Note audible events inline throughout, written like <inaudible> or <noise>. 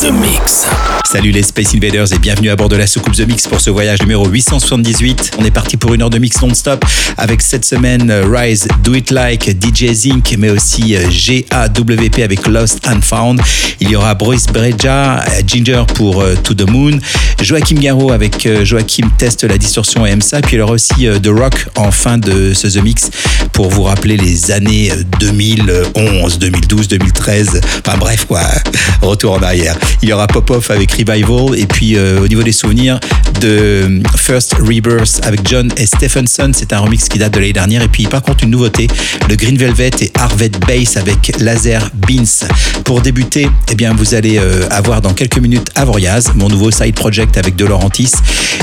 The Mix. Salut les Space Invaders et bienvenue à bord de la soucoupe The Mix pour ce voyage numéro 878. On est parti pour une heure de mix non-stop avec cette semaine euh, Rise, Do It Like, DJ Zinc, mais aussi euh, GAWP avec Lost and Found. Il y aura Bruce Breja, euh, Ginger pour To The Moon, Joachim Garraud avec Joachim Teste la distorsion et MSA, puis il y aura aussi The Rock en fin de ce The Mix pour vous rappeler les années 2011, 2012, 2013. Enfin bref quoi, <laughs> retour en arrière. Il y aura Pop-Off avec Revival et puis euh, au niveau des souvenirs de First Rebirth avec John et Stephenson, c'est un remix qui date de l'année dernière et puis par contre une nouveauté, le Green Velvet et Harvey Bass avec Laser Beans. Pour débuter, eh bien vous allez euh, avoir dans quelques minutes Avoriaz, mon nouveau side project avec De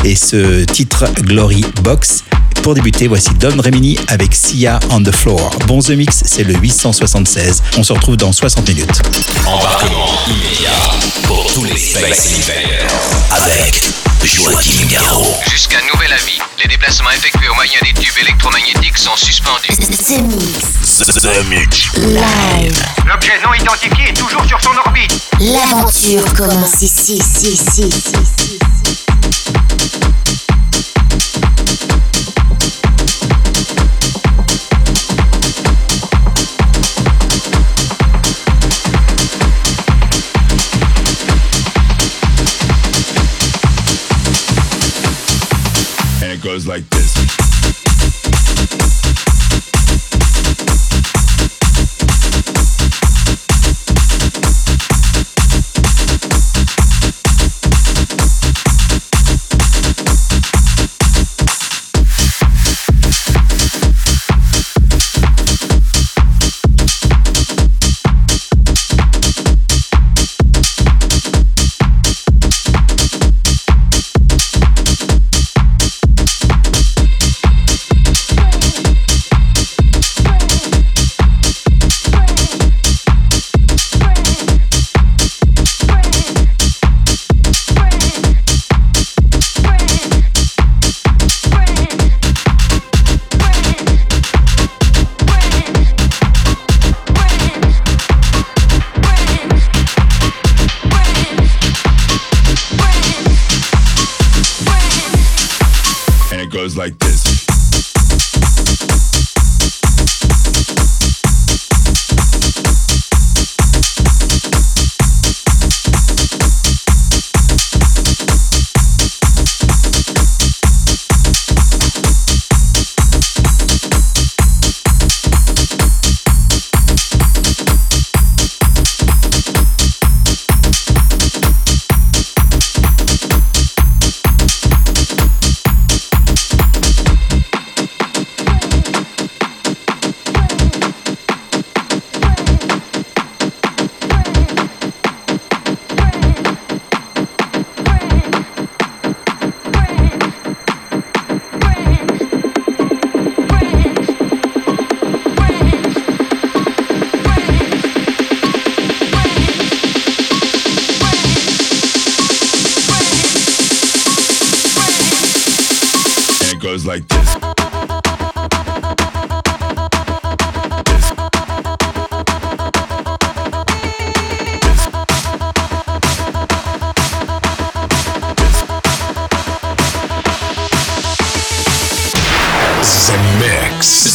et ce titre Glory Box. Pour débuter, voici Don Remini avec Sia on the Floor. Bon The Mix, c'est le 876. On se retrouve dans 60 minutes. Embarquement immédiat pour tous les Space avec Joachim Garraud. Jusqu'à nouvel avis, les déplacements effectués au moyen des tubes électromagnétiques sont suspendus. The Mix. The Mix. Live. L'objet non identifié est toujours sur son orbite. L'aventure commence ici, ici, ici, ici, ici. And it goes like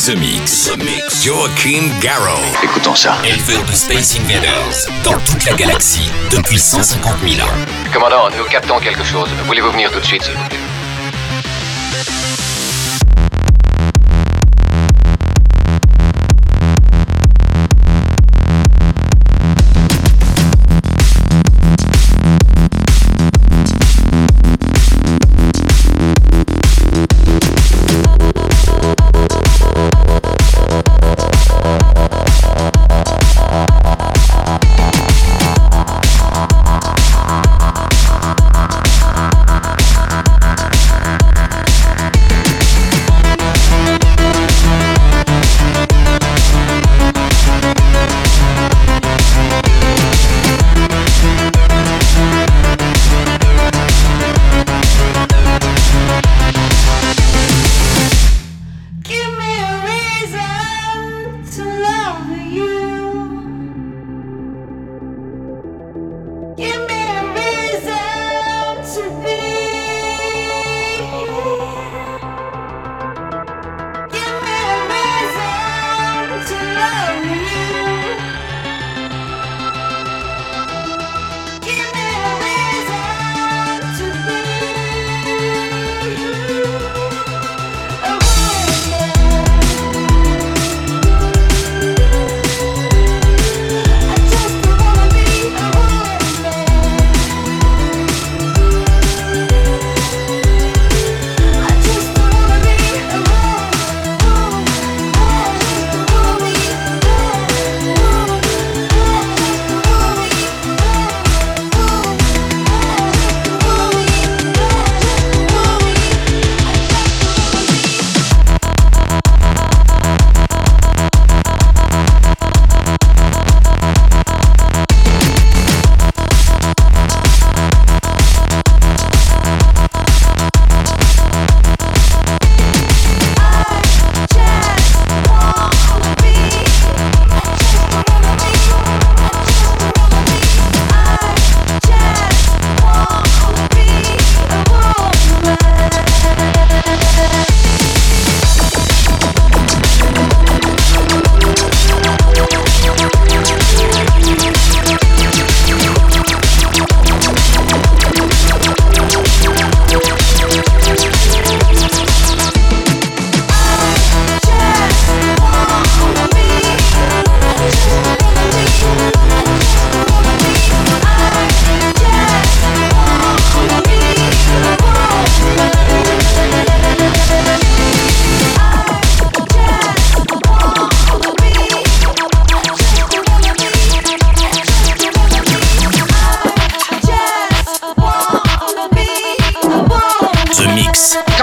The Mix. The Mix. Joachim Garraud. Écoutons ça. Éleveur de Space Invaders dans toute la galaxie depuis 150 000 ans. Commandant, nous captons quelque chose. Voulez-vous venir tout de suite, s'il vous plaît?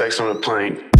Sex on a plane.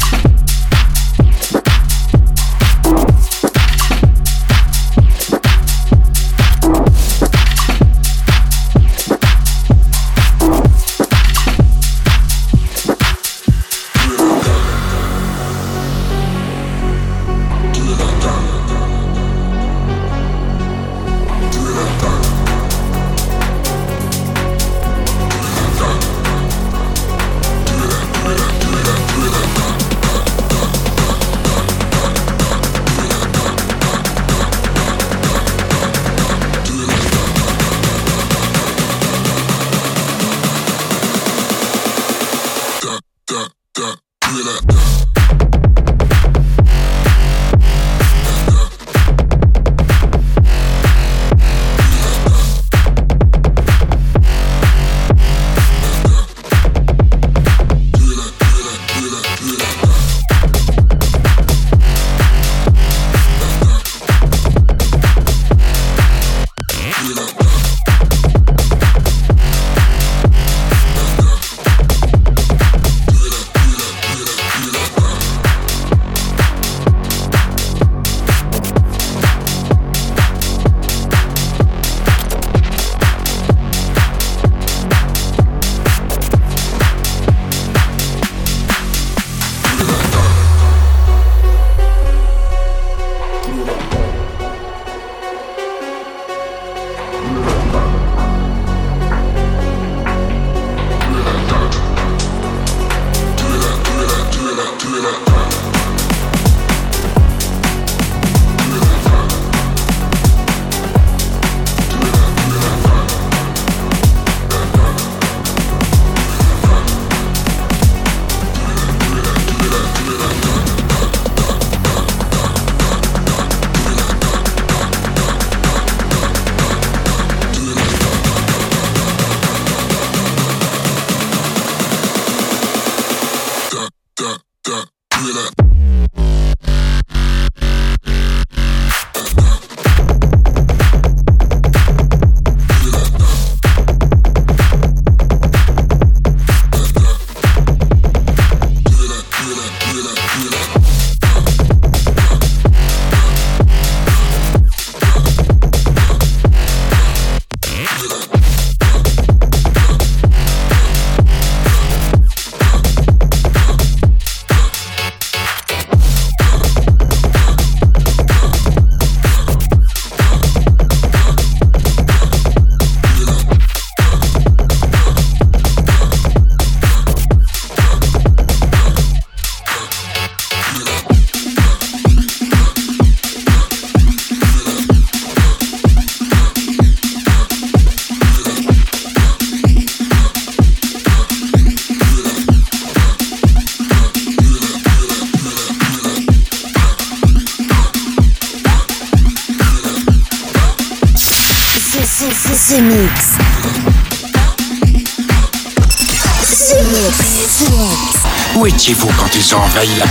Étiez-vous quand ils ont envahi la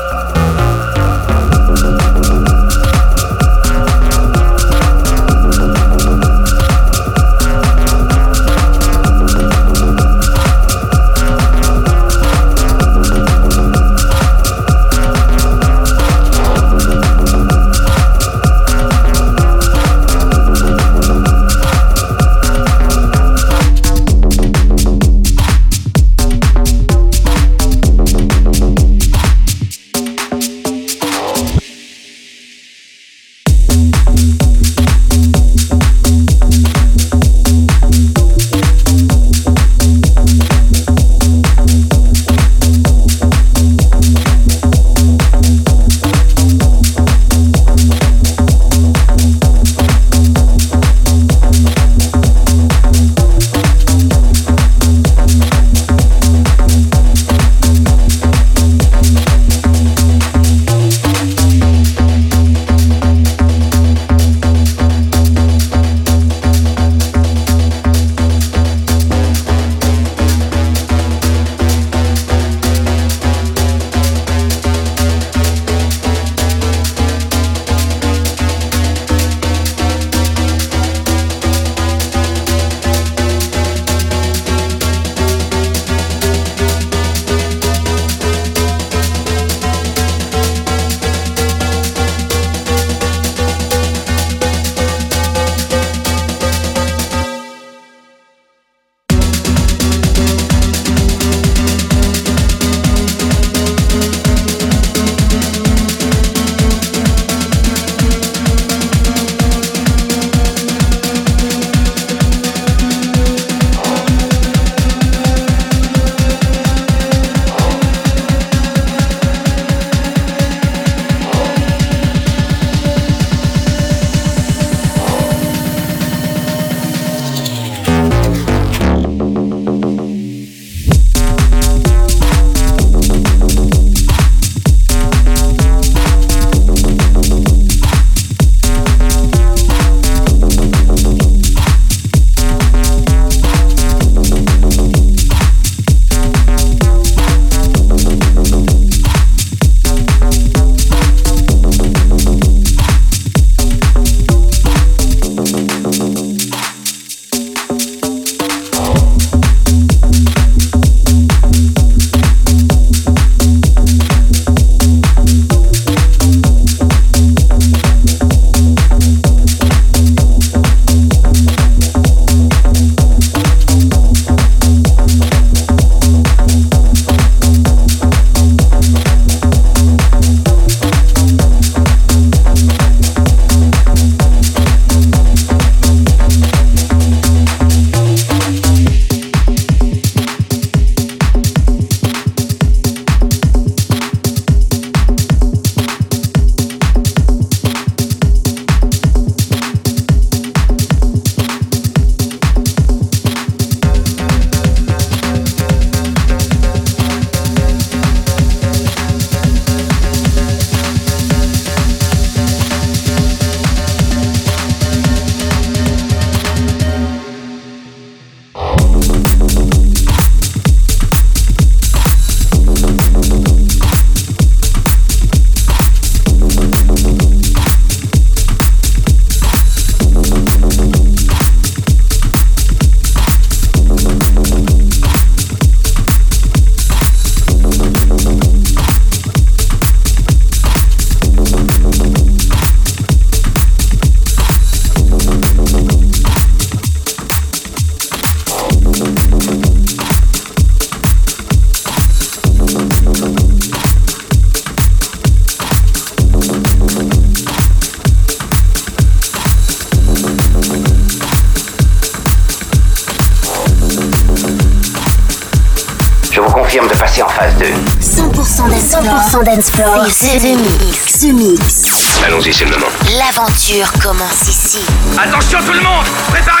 c'est Mix. Mix. Allons-y, c'est le moment. L'aventure commence ici. Attention tout le monde Préparez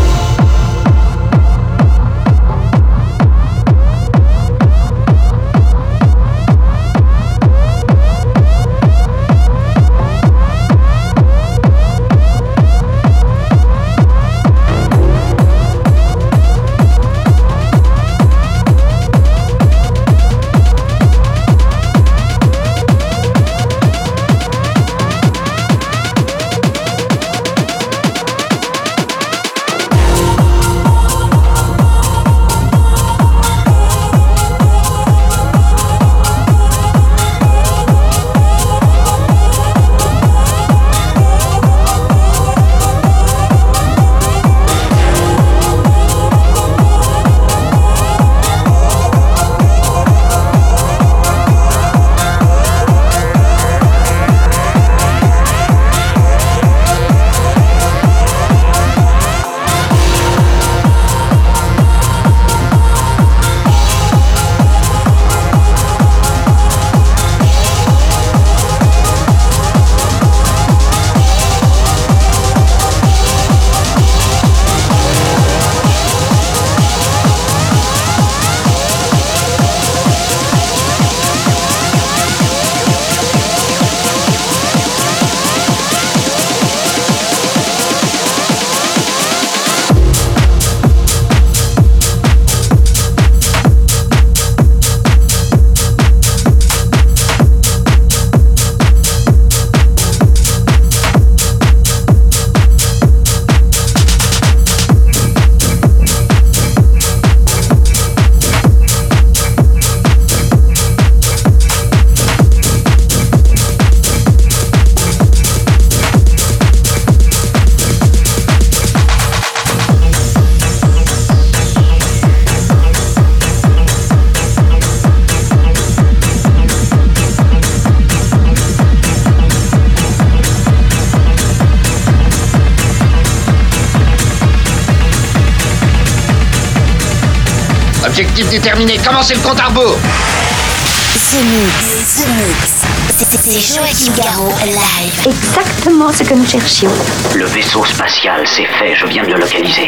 Objectif déterminé, commencez le compte à rebours? The Mix, The Mix. C'est Joachim Garraud live. Exactement ce que nous cherchions. Le vaisseau spatial, c'est fait, je viens de le localiser.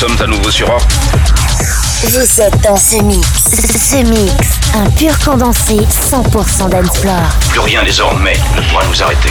Sommes à nouveau sur Or. Vous êtes dans ce mix. Ce mix, un pur condensé 100% dancefloor. Plus rien désormais ne pourra nous arrêter.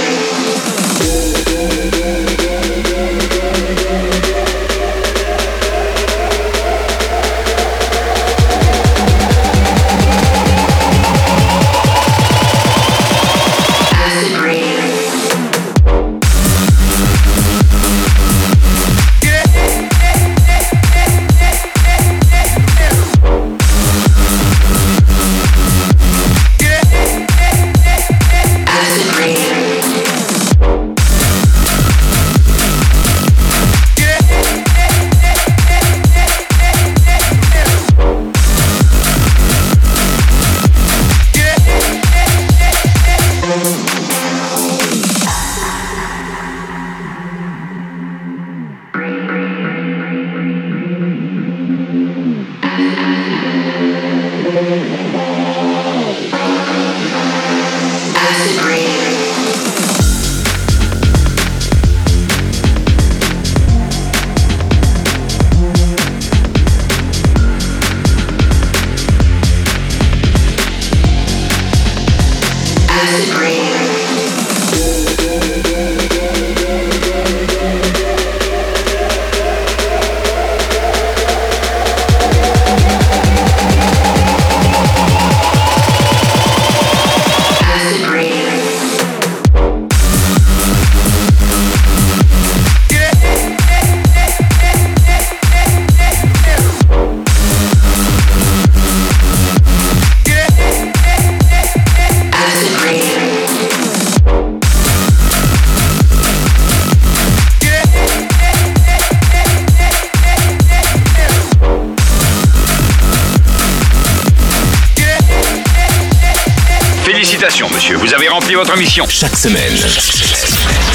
Chaque semaine,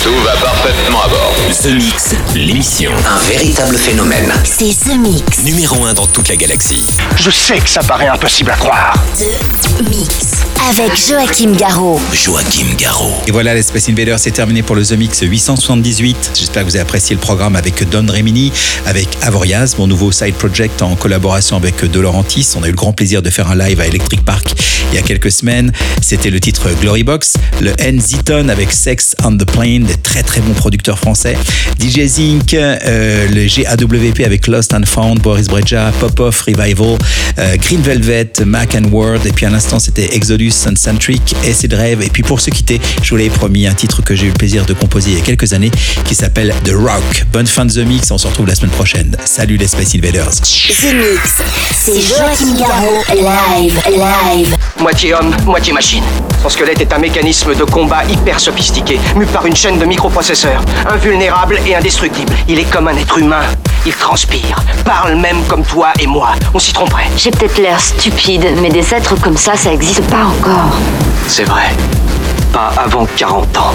Tout va parfaitement à bord. The Mix, l'émission. Un véritable phénomène. C'est The Mix. Numéro 1 dans toute la galaxie. Je sais que ça paraît impossible à croire. The Mix. Avec Joachim Garraud. Joachim Garraud. Et voilà, les Space Invaders, c'est terminé pour le The Mix 878. J'espère que vous avez apprécié le programme avec Don Remini, avec Avoriaz, mon nouveau side project en collaboration avec De Laurentiis. On a eu le grand plaisir de faire un live à Electric Park il y a quelques semaines. C'était le titre Glory Box. Le N Ziton avec Sex on the Plane, des très très bons producteurs français. DJ Zinc, euh, le GAWP avec Lost and Found, Boris Breja, Pop-Off Revival, euh, Green Velvet, Mac and Word. Et puis à l'instant, c'était Exodus, Suncentric, Acid Rave. Et puis pour se quitter, je vous l'avais promis un titre que j'ai eu le plaisir de composer il y a quelques années qui s'appelle The Rock. Bonne fin de The Mix, on se retrouve la semaine prochaine. Salut les Space Invaders. The Mix. C'est Joachim Garraud. Live. Live. Moitié homme, moitié machine. Son squelette est un mécanisme de combat hyper sophistiqué, mu par une chaîne de microprocesseurs, invulnérable et indestructible. Il est comme un être humain. Il transpire, parle même comme toi et moi. On s'y tromperait. J'ai peut-être l'air stupide, mais des êtres comme ça, ça existe pas encore. C'est vrai. Pas avant 40 ans.